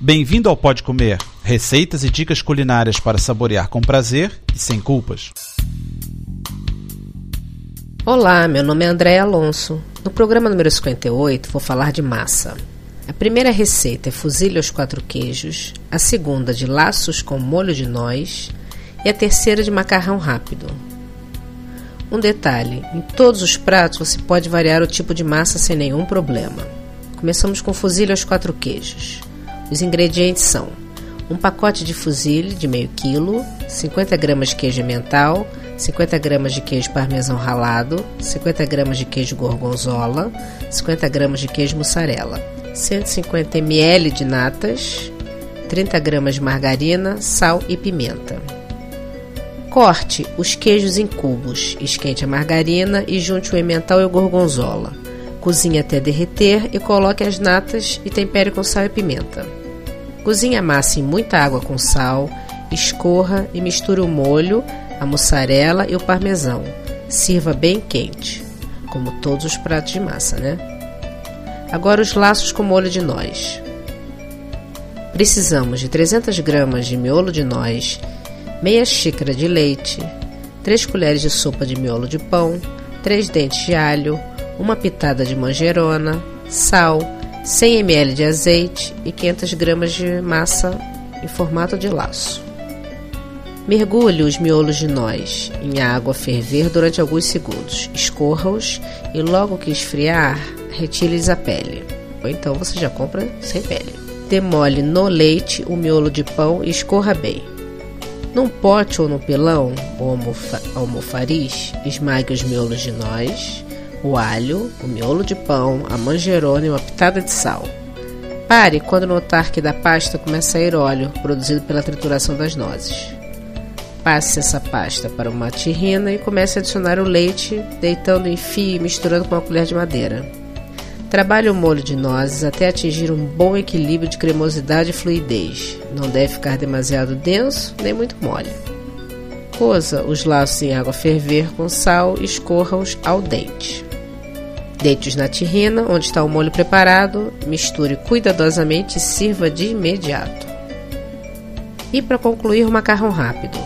Bem-vindo ao Pode Comer, receitas e dicas culinárias para saborear com prazer e sem culpas. Olá, meu nome é André Alonso. No programa número 58 vou falar de massa. A primeira receita é fuzile aos quatro queijos, a segunda de laços com molho de noz e a terceira de macarrão rápido. Um detalhe: em todos os pratos você pode variar o tipo de massa sem nenhum problema. Começamos com fuzile aos quatro queijos. Os ingredientes são um pacote de fuzile de meio quilo, 50 gramas de queijo mental, 50 gramas de queijo parmesão ralado, 50 gramas de queijo gorgonzola, 50 gramas de queijo mussarela, 150 ml de natas, 30 gramas de margarina, sal e pimenta. Corte os queijos em cubos, esquente a margarina e junte o emmental e o gorgonzola. Cozinhe até derreter e coloque as natas e tempere com sal e pimenta. Cozinhe a massa em muita água com sal, escorra e misture o molho, a mussarela e o parmesão. Sirva bem quente, como todos os pratos de massa, né? Agora os laços com molho de noz. Precisamos de 300 gramas de miolo de noz, meia xícara de leite, 3 colheres de sopa de miolo de pão, 3 dentes de alho, uma pitada de manjerona, sal, 100 ml de azeite e 500 gramas de massa em formato de laço. Mergulhe os miolos de noz em água a ferver durante alguns segundos. Escorra-os e logo que esfriar, retire-lhes a pele. Ou então você já compra sem pele. Demole no leite o miolo de pão e escorra bem. Num pote ou no pilão ou almofariz, esmague os miolos de noz, o alho, o miolo de pão, a manjerona e uma pitada de sal. Pare quando notar que da pasta começa a sair óleo, produzido pela trituração das nozes. Passe essa pasta para uma terrina e comece a adicionar o leite, deitando em fio e misturando com uma colher de madeira. Trabalhe o molho de nozes até atingir um bom equilíbrio de cremosidade e fluidez. Não deve ficar demasiado denso nem muito mole. Coza os laços em água ferver com sal e escorra-os ao dente. Deite-os na terrina, onde está o molho preparado, misture cuidadosamente e sirva de imediato. E para concluir, o macarrão rápido.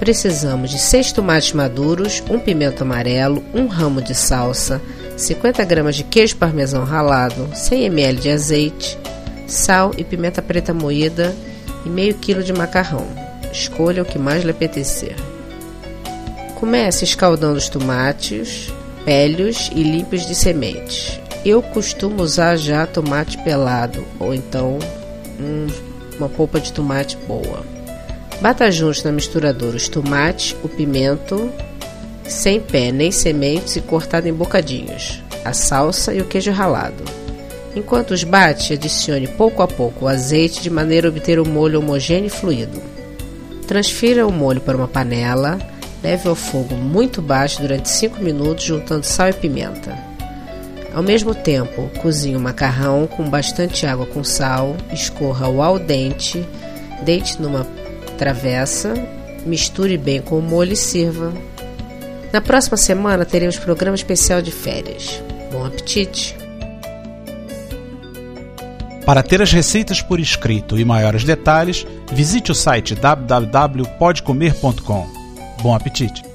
Precisamos de 6 tomates maduros, um pimento amarelo, um ramo de salsa, 50 gramas de queijo parmesão ralado, 100 ml de azeite, sal e pimenta preta moída e meio quilo de macarrão. Escolha o que mais lhe apetecer. Comece escaldando os tomates, velhos e limpos de sementes. Eu costumo usar já tomate pelado ou então hum, uma polpa de tomate boa. Bata juntos na misturadora os tomates, o pimento, sem pé nem sementes e cortado em bocadinhos, a salsa e o queijo ralado. Enquanto os bate, adicione pouco a pouco o azeite de maneira a obter o molho homogêneo e fluido. Transfira o molho para uma panela Leve ao fogo muito baixo durante 5 minutos, juntando sal e pimenta. Ao mesmo tempo, cozinhe o macarrão com bastante água com sal, escorra-o ao dente, deite numa travessa, misture bem com o molho e sirva. Na próxima semana teremos programa especial de férias. Bom apetite! Para ter as receitas por escrito e maiores detalhes, visite o site www.podcomer.com. Bom apetite!